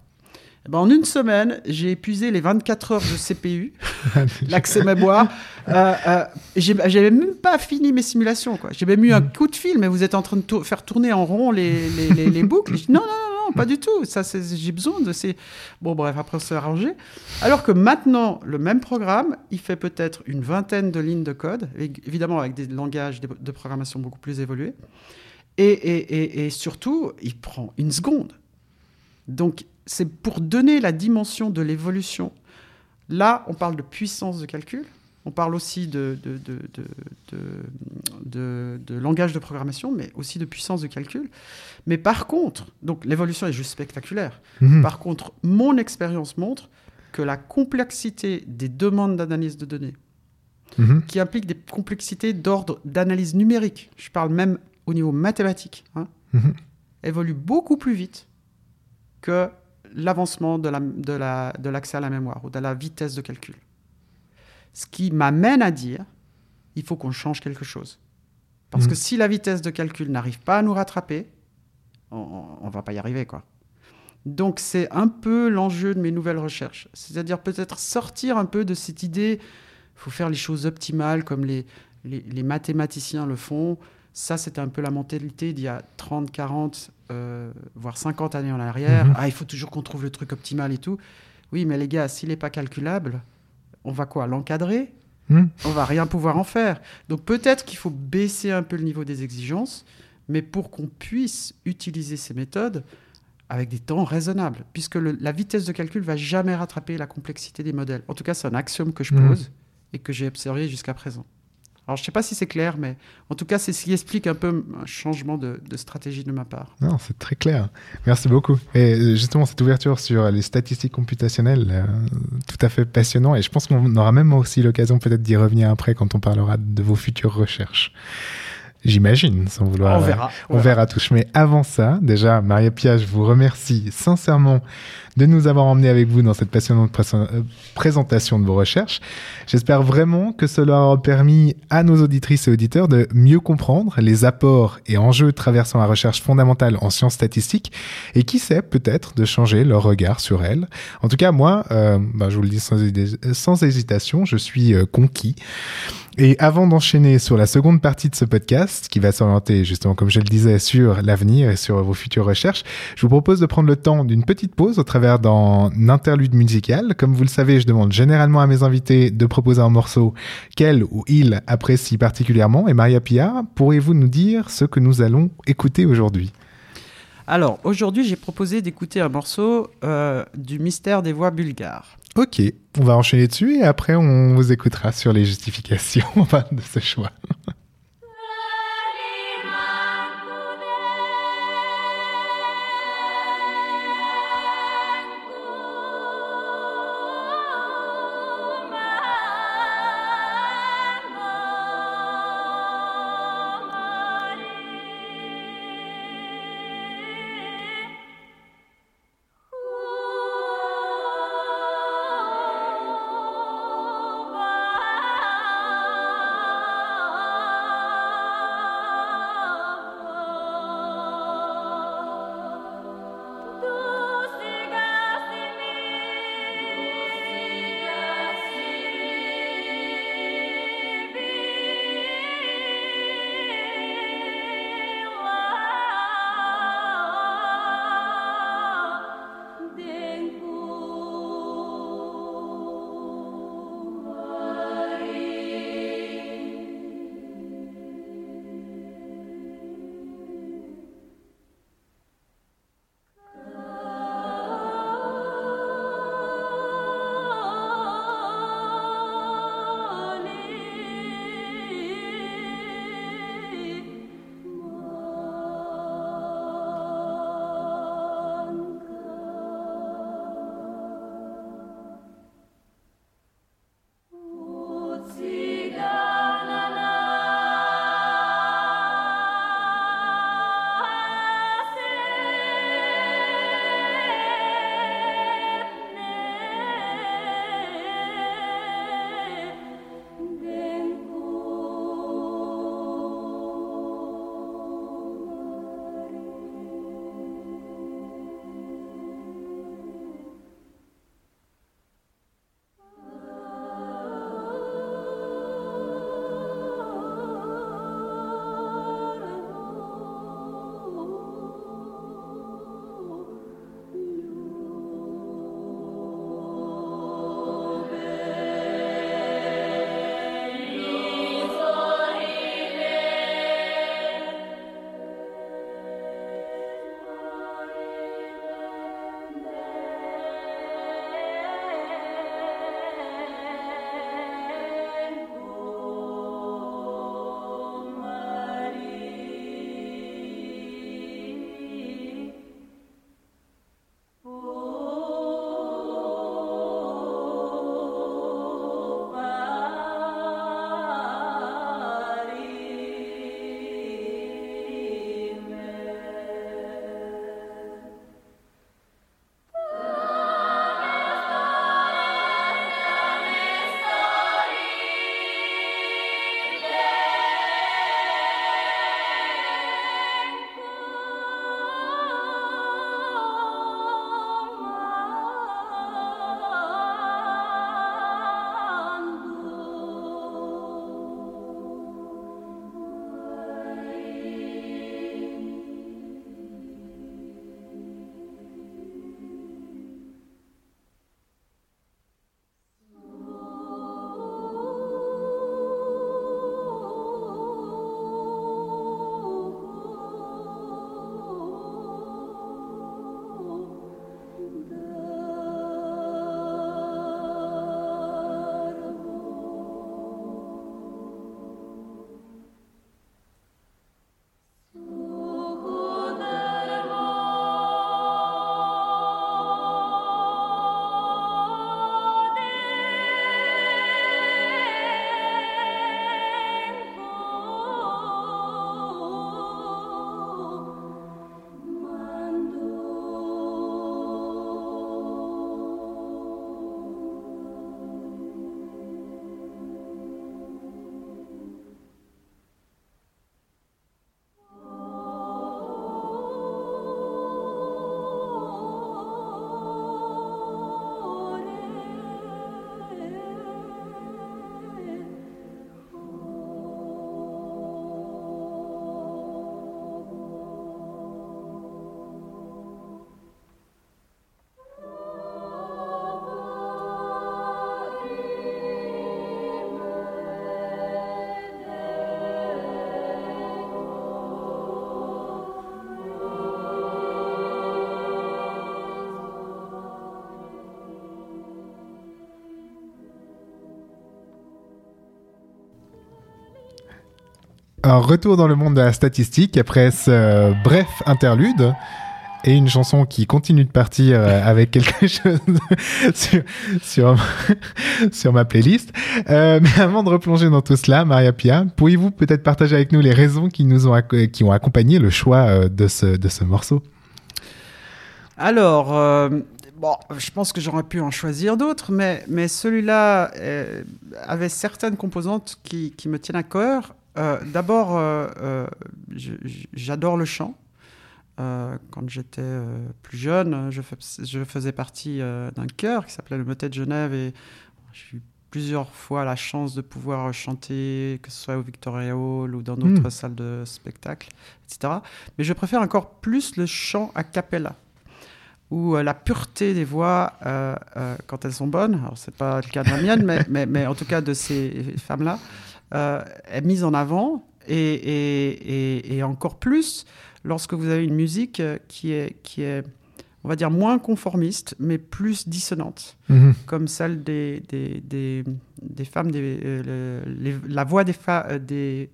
Eh ben, en une semaine, j'ai épuisé les 24 heures de CPU, l'accès mémoire. Euh, euh, J'avais même pas fini mes simulations. J'ai même eu un coup de fil, mais vous êtes en train de tour- faire tourner en rond les, les, les- les boucles. Non, non, non, non, pas du tout. Ça, j'ai besoin de ces. Bon, bref, après, on s'est arrangé. Alors que maintenant, le même programme, il fait peut-être une vingtaine de lignes de code, évidemment avec des langages de de programmation beaucoup plus évolués. Et, et- et- et surtout, il prend une seconde. Donc, c'est pour donner la dimension de l'évolution. Là, on parle de puissance de calcul. On parle aussi de, langage de programmation, mais aussi de puissance de calcul. Mais par contre, donc l'évolution est juste spectaculaire. Mhm. Par contre, mon expérience montre que la complexité des demandes d'analyse de données, Mhm. qui implique des complexités d'ordre d'analyse numérique, je parle même au niveau mathématique, hein, Mhm. évolue beaucoup plus vite que l'avancement de l'accès la, de la, de l'accès à la mémoire ou de la vitesse de calcul. Ce qui m'amène à dire, il faut qu'on change quelque chose. Parce Mhm. que si la vitesse de calcul n'arrive pas à nous rattraper, on ne va pas y arriver. quoi. Donc c'est un peu l'enjeu de mes nouvelles recherches. C'est-à-dire peut-être sortir un peu de cette idée, il faut faire les choses optimales comme les, les, les mathématiciens le font. Ça, c'était un peu la mentalité d'il y a 30, 40, euh, voire 50 années en arrière. Mhm. Ah, il faut toujours qu'on trouve le truc optimal et tout. Oui, mais les gars, s'il n'est pas calculable, on va quoi L'encadrer? Hmm. On va rien pouvoir en faire. Donc peut-être qu'il faut baisser un peu le niveau des exigences, mais pour qu'on puisse utiliser ces méthodes avec des temps raisonnables, puisque le- la vitesse de calcul va jamais rattraper la complexité des modèles. En tout cas, c'est un axiome que je Mhm. pose et que j'ai observé jusqu'à présent. Alors, je ne sais pas si c'est clair, mais en tout cas, c'est ce qui explique un peu un changement de, stratégie de ma part. Non, c'est très clair. Merci beaucoup. Et euh, justement, cette ouverture sur les statistiques computationnelles, euh, tout à fait passionnant. Et je pense qu'on aura même aussi l'occasion peut-être d'y revenir après quand on parlera de vos futures recherches. J'imagine, sans vouloir. on euh, verra. On verra touche. Mais avant ça, déjà, Maria Pia, je vous remercie sincèrement de nous avoir emmenés avec vous dans cette passionnante pré- euh, présentation de vos recherches. J'espère vraiment que cela aura permis à nos auditrices et auditeurs de mieux comprendre les apports et enjeux traversant la recherche fondamentale en sciences statistiques et qui sait peut-être de changer leur regard sur elle. En tout cas, moi, euh, bah, je vous le dis sans, hésita- sans hésitation, je suis euh, conquis. Et avant d'enchaîner sur la seconde partie de ce podcast, qui va s'orienter justement, comme je le disais, sur l'avenir et sur vos futures recherches, je vous propose de prendre le temps d'une petite pause au travers d'un interlude musical. Comme vous le savez, je demande généralement à mes invités de proposer un morceau qu'elle ou il apprécie particulièrement. Et Maria Pia, pourriez-vous nous dire ce que nous allons écouter aujourd'hui? Alors, aujourd'hui, j'ai proposé d'écouter un morceau euh, du mystère des voix bulgares. Ok, on va enchaîner dessus et après on vous écoutera sur les justifications de ce choix. Un retour dans le monde de la statistique après ce bref interlude et une chanson qui continue de partir euh, avec quelque chose sur, sur, ma playlist. Euh, mais avant de replonger dans tout cela, Maria Pia, pourriez-vous peut-être partager avec nous les raisons qui nous ont, qui ont accompagné le choix euh, de ce, de ce morceau? Alors, euh, bon, je pense que j'aurais pu en choisir d'autres, mais, mais celui-là euh, avait certaines composantes qui, qui, me tiennent à cœur. Euh, D'abord, j'adore le chant. Euh, quand j'étais euh, plus jeune, je, fais, je, faisais partie euh, d'un chœur qui s'appelait le Motet de Genève et j'ai eu plusieurs fois la chance de pouvoir chanter, que ce soit au Victoria Hall ou dans d'autres mmh. salles de spectacle, etc. Mais je préfère encore plus le chant a cappella où la pureté des voix, euh, euh, quand elles sont bonnes, alors c'est pas le cas de la mienne, mais, mais, mais, en tout cas de ces femmes-là, euh, est mise en avant et, et, et, et, encore plus lorsque vous avez une musique euh, qui est, qui est on va dire, moins conformiste, mais plus dissonante, mmh. comme celle des, des, des, des femmes, des, euh, les, la voix des, des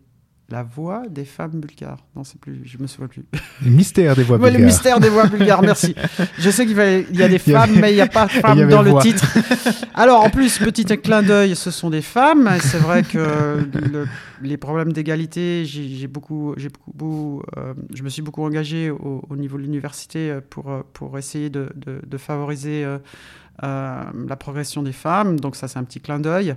la voix des femmes bulgares. Non, c'est plus, je me souviens plus. Le mystère des voix ouais, bulgares. Le mystère des voix bulgares, merci. Je sais qu'il il y a des femmes, mais il n'y a pas de femmes dans le titre. Alors, en plus, petit clin d'œil, ce sont des femmes. C'est vrai que le, les problèmes d'égalité, j'ai beaucoup, j'ai beaucoup, euh, je me suis beaucoup engagé au, au niveau de l'université pour, pour essayer de, de, de favoriser. Euh, euh, la progression des femmes, donc ça c'est un petit clin d'œil.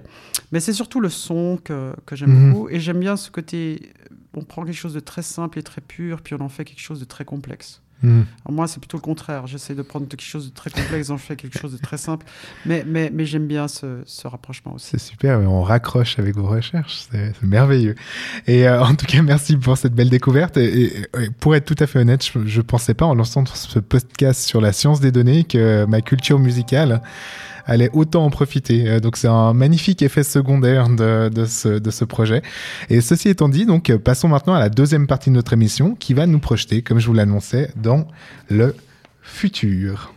Mais c'est surtout le son que, que j'aime mmh. beaucoup et j'aime bien ce côté, on prend quelque chose de très simple et très pur, puis on en fait quelque chose de très complexe. Mmh. moi, c'est plutôt le contraire. J'essaie de prendre quelque chose de très complexe, j'en fais quelque chose de très simple. Mais, mais, mais j'aime bien ce, ce, rapprochement aussi. C'est super, on raccroche avec vos recherches. C'est merveilleux. Et euh, en tout cas, merci pour cette belle découverte. Et, et, et pour être tout à fait honnête, je ne pensais pas en lançant ce podcast sur la science des données que ma culture musicale allait autant en profiter. Donc c'est un magnifique effet secondaire de, de, ce, de ce projet. Et ceci étant dit, donc passons maintenant à la deuxième partie de notre émission qui va nous projeter, comme je vous l'annonçais, dans le futur.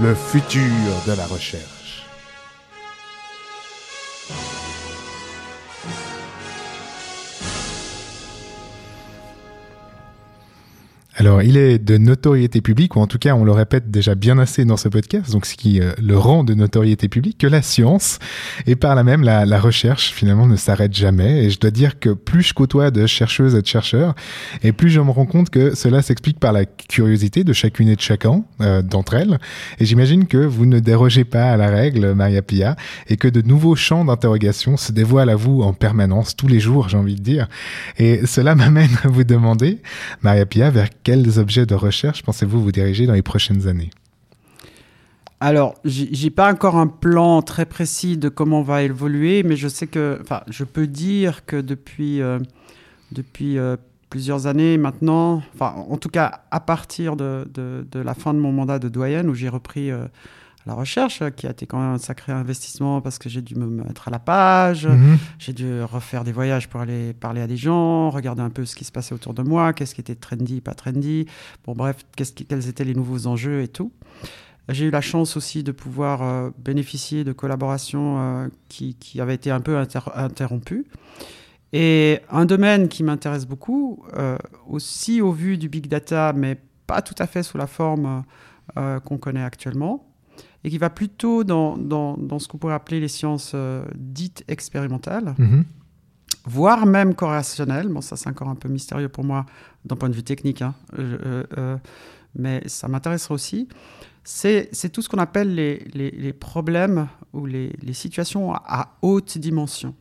Le futur de la recherche. Alors, il est de notoriété publique, ou en tout cas, on le répète déjà bien assez dans ce podcast, donc ce qui euh, le rend de notoriété publique, que la science, et par là même la, la recherche, finalement, ne s'arrête jamais. Et je dois dire que plus je côtoie de chercheuses et de chercheurs, et plus je me rends compte que cela s'explique par la curiosité de chacune et de chacun euh, d'entre elles. Et j'imagine que vous ne dérogez pas à la règle, Maria Pia, et que de nouveaux champs d'interrogation se dévoilent à vous en permanence, tous les jours, j'ai envie de dire. Et cela m'amène à vous demander, Maria Pia, vers quels objets de recherche pensez-vous vous diriger dans les prochaines années? Alors, j'ai pas encore un plan très précis de comment on va évoluer, mais je sais que, enfin, je peux dire que depuis, euh, depuis euh, plusieurs années maintenant, enfin, en tout cas, à partir de, de, la fin de mon mandat de doyenne, où j'ai repris euh, la recherche, qui a été quand même un sacré investissement parce que j'ai dû me mettre à la page, Mhm. mmh. j'ai dû refaire des voyages pour aller parler à des gens, regarder un peu ce qui se passait autour de moi, qu'est-ce qui était trendy, pas trendy, bon bref, qui, quels étaient les nouveaux enjeux et tout. J'ai eu la chance aussi de pouvoir euh, bénéficier de collaborations euh, qui, qui, avaient été un peu inter interrompues. Et un domaine qui m'intéresse beaucoup, euh, aussi au vu du big data, mais pas tout à fait sous la forme qu'on connaît actuellement, et qui va plutôt dans, dans, dans ce qu'on pourrait appeler les sciences euh, dites expérimentales, Mhm. voire même corrélationnelles. Bon, ça c'est encore un peu mystérieux pour moi d'un point de vue technique, hein. Euh, euh, mais ça m'intéresserait aussi. C'est tout ce qu'on appelle les, les, les, problèmes ou les, les situations à, à haute dimension.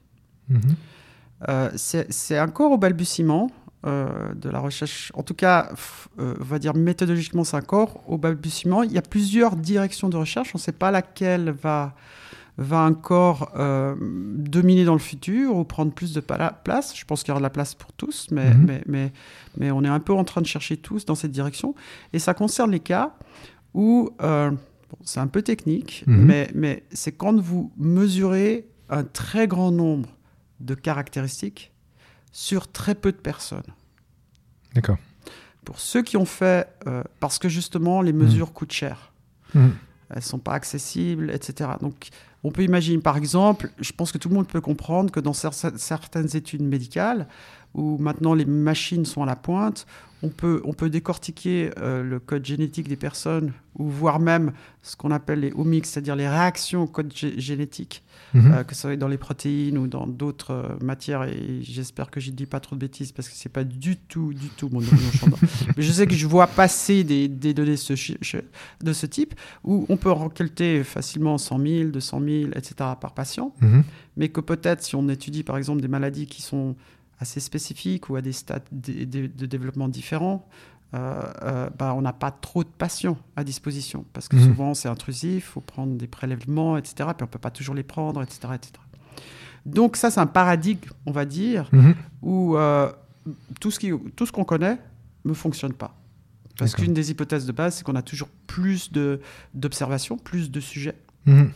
Euh, c'est encore au balbutiement euh, de la recherche. En tout cas, euh, on va dire méthodologiquement, c'est encore au balbutiement. Il y a plusieurs directions de recherche. On ne sait pas laquelle va, va encore euh, dominer dans le futur ou prendre plus de place. Je pense qu'il y aura de la place pour tous, mais, Mhm. mais, mais, mais on est un peu en train de chercher tous dans cette direction. Et ça concerne les cas où, bon, c'est un peu technique, Mhm. mais, mais c'est quand vous mesurez un très grand nombre de caractéristiques sur très peu de personnes. D'accord. pour ceux qui ont fait, euh, parce que justement les mesures coûtent cher, Mhm. elles sont pas accessibles, etc. Donc on peut imaginer, par exemple, je pense que tout le monde peut comprendre que dans cer- certaines études médicales, où maintenant les machines sont à la pointe, on peut, on peut décortiquer euh, le code génétique des personnes, ou voire même ce qu'on appelle les omics, c'est-à-dire les réactions au code gé- génétique, Mhm. euh, que ce soit dans les protéines ou dans d'autres euh, matières. Et j'espère que je ne dis pas trop de bêtises parce que c'est pas du tout, du tout mon. Mais je sais que je vois passer des, des données ce, de ce type où on peut récolter facilement 100 000, 200 000, etc. par patient Mhm. mais que peut-être si on étudie par exemple des maladies qui sont assez spécifiques ou à des stades de, de- de développement différents, euh, euh, bah, on n'a pas trop de patients à disposition parce que Mhm. souvent c'est intrusif, il faut prendre des prélèvements, etc. Puis on ne peut pas toujours les prendre, etc. etc. Donc ça c'est un paradigme, on va dire, Mhm. où euh, tout ce qui- tout ce qu'on connaît ne fonctionne pas. Parce qu'une des hypothèses de base, c'est qu'on a toujours plus de- d'observations, plus de sujets Mhm.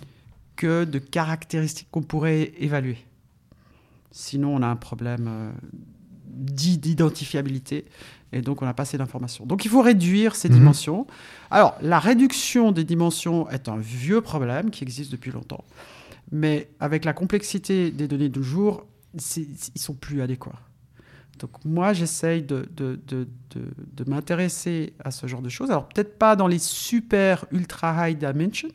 que de caractéristiques qu'on pourrait évaluer. Sinon, on a un problème euh, d'i- d'identifiabilité et donc on n'a pas assez d'informations. Donc il faut réduire ces Mhm. dimensions. Alors, la réduction des dimensions est un vieux problème qui existe depuis longtemps, mais avec la complexité des données de jour, ils sont plus adéquats. Donc moi, j'essaye de, de, de, de- m'intéresser à ce genre de choses. Alors peut-être pas dans les super ultra high dimension,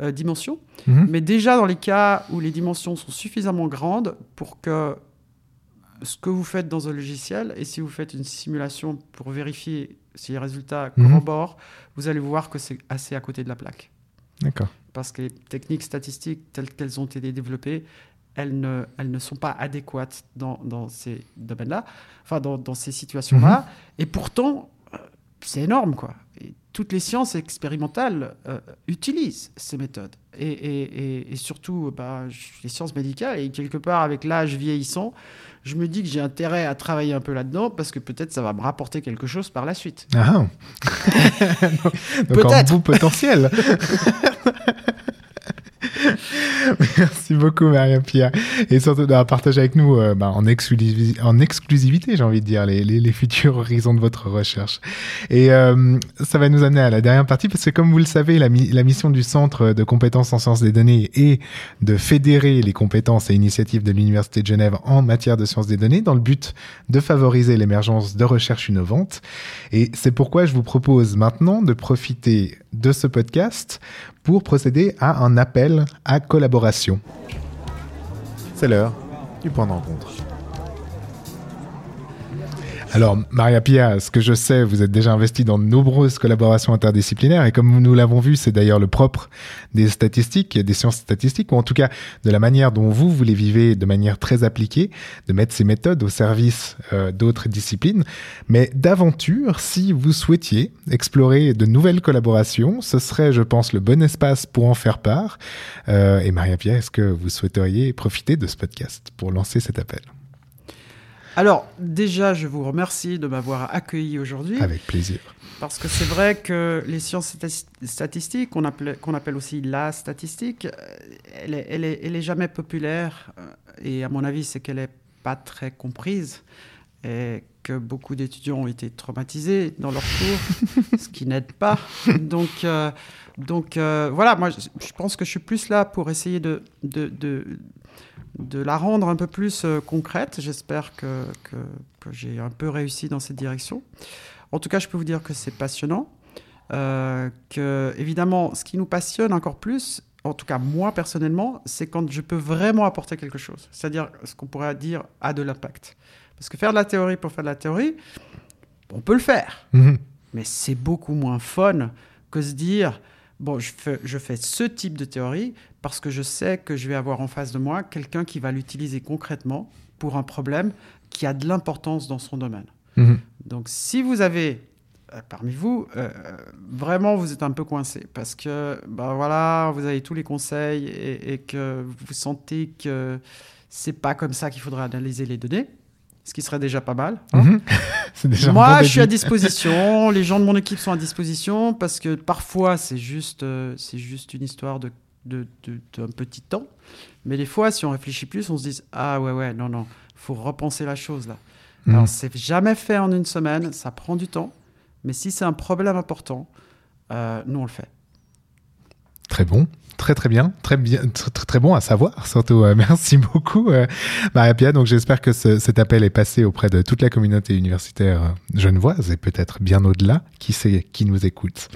euh, dimensions, Mhm. mais déjà dans les cas où les dimensions sont suffisamment grandes pour que ce que vous faites dans un logiciel, et si vous faites une simulation pour vérifier si les résultats Mhm. corroborent, vous allez voir que c'est assez à côté de la plaque. D'accord. Parce que les techniques statistiques telles qu'elles ont été développées, elles ne, elles ne sont pas adéquates dans, dans ces domaines-là, enfin dans, dans ces situations-là. Et pourtant, c'est énorme, quoi. Et toutes les sciences expérimentales euh, utilisent ces méthodes. Et, et- et- et surtout, bah, les sciences médicales, et quelque part, avec l'âge vieillissant, je me dis que j'ai intérêt à travailler un peu là-dedans parce que peut-être ça va me rapporter quelque chose par la suite. Ah. Donc, Peut-être. en bout potentiel. Merci beaucoup Maria-Pia et surtout d'avoir partagé avec nous euh, bah, en, exclusivi- en exclusivité j'ai envie de dire les, futurs horizons de votre recherche. Et euh, ça va nous amener à la dernière partie parce que comme vous le savez la, la mission du centre de compétences en sciences des données est de fédérer les compétences et initiatives de l'université de Genève en matière de sciences des données dans le but de favoriser l'émergence de recherches innovantes. Et c'est pourquoi je vous propose maintenant de profiter de ce podcast pour procéder à un appel à collaboration. C'est l'heure du point de rencontre. Alors, Maria Pia, ce que je sais, vous êtes déjà investi dans de nombreuses collaborations interdisciplinaires et comme nous l'avons vu, c'est d'ailleurs le propre des statistiques, des sciences statistiques, ou en tout cas de la manière dont vous, vous les vivez de manière très appliquée, de mettre ces méthodes au service euh, d'autres disciplines. Mais d'aventure, si vous souhaitiez explorer de nouvelles collaborations, ce serait, je pense, le bon espace pour en faire part. Euh, et Maria Pia, est-ce que vous souhaiteriez profiter de ce podcast pour lancer cet appel? Alors, déjà, je vous remercie de m'avoir accueilli aujourd'hui. Avec plaisir. Parce que c'est vrai que les sciences stati- statistiques, qu'on appelle, aussi la statistique, euh, elle est, elle est, elle est jamais populaire. euh, Et à mon avis, c'est qu'elle n'est pas très comprise. Et que beaucoup d'étudiants ont été traumatisés dans leur cours, ce qui n'aide pas. Donc, euh, donc euh, voilà, moi, je, je pense que je suis plus là pour essayer de, de, de, de la rendre un peu plus euh, concrète. J'espère que, que, que j'ai un peu réussi dans cette direction. En tout cas, je peux vous dire que c'est passionnant. Euh, que, évidemment, ce qui nous passionne encore plus, en tout cas moi personnellement, c'est quand je peux vraiment apporter quelque chose. C'est-à-dire ce qu'on pourrait dire a de l'impact. Parce que faire de la théorie pour faire de la théorie, on peut le faire. Mais c'est beaucoup moins fun que se dire bon, je fais, je fais ce type de théorie parce que je sais que je vais avoir en face de moi quelqu'un qui va l'utiliser concrètement pour un problème qui a de l'importance dans son domaine. Mhm. Donc, si vous avez euh, parmi vous, euh, vraiment, vous êtes un peu coincé parce que, ben voilà, vous avez tous les conseils et, et que vous sentez que c'est pas comme ça qu'il faudrait analyser les données, ce qui serait déjà pas mal. hein. Mhm. Déjà Moi, bon je suis à disposition. les gens de mon équipe sont à disposition parce que parfois, c'est juste, euh, c'est juste une histoire de, de, de- d'un petit temps. Mais des fois, si on réfléchit plus, on se dit ah ouais ouais non non, faut repenser la chose là. Mhm. Alors c'est jamais fait en une semaine, ça prend du temps. Mais si c'est un problème important, euh, nous, on le fait. Très bon. Très très bien, très bien, très, très bon à savoir surtout. Euh, merci beaucoup euh, Maria Pia. Donc j'espère que ce, cet appel est passé auprès de toute la communauté universitaire euh, genevoise et peut-être bien au-delà, qui sait, qui nous écoute?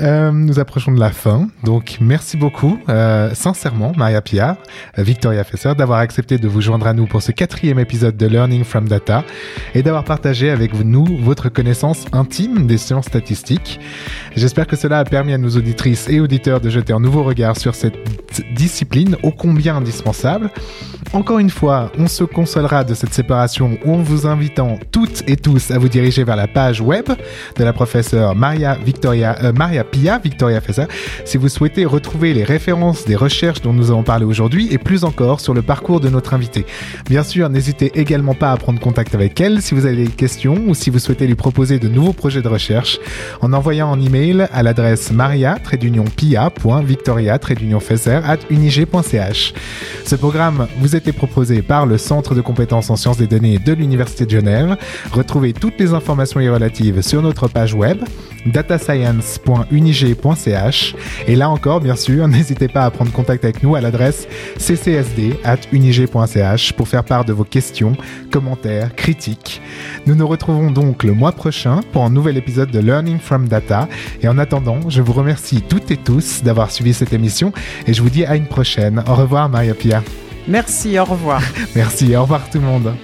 Euh, nous approchons de la fin, donc merci beaucoup, euh, sincèrement, Maria Pia, euh, Victoria Fesser, d'avoir accepté de vous joindre à nous pour ce quatrième épisode de Learning from Data et d'avoir partagé avec nous votre connaissance intime des sciences statistiques. J'espère que cela a permis à nos auditrices et auditeurs de jeter un nouveau regard sur cette discipline ô combien indispensable. Encore une fois, on se consolera de cette séparation en vous invitant toutes et tous à vous diriger vers la page web de la professeure Maria Victoria, euh, Maria Pia, Victoria Fessa, si vous souhaitez retrouver les références des recherches dont nous avons parlé aujourd'hui et plus encore sur le parcours de notre invité. Bien sûr, n'hésitez également pas à prendre contact avec elle si vous avez des questions ou si vous souhaitez lui proposer de nouveaux projets de recherche en envoyant un email à l'adresse maria-pia.victoria-fesser@unig.ch. Ce programme vous été proposé par le Centre de compétences en sciences des données de l'Université de Genève. Retrouvez toutes les informations y relatives sur notre page web datascience.unig.ch et là encore bien sûr n'hésitez pas à prendre contact avec nous à l'adresse ccsd@unig.ch pour faire part de vos questions, commentaires, critiques. Nous nous retrouvons donc le mois prochain pour un nouvel épisode de Learning from Data et en attendant, je vous remercie toutes et tous d'avoir suivi cette émission et je vous dis à une prochaine. Au revoir Maria Pia. Merci, au revoir. Merci, au revoir tout le monde.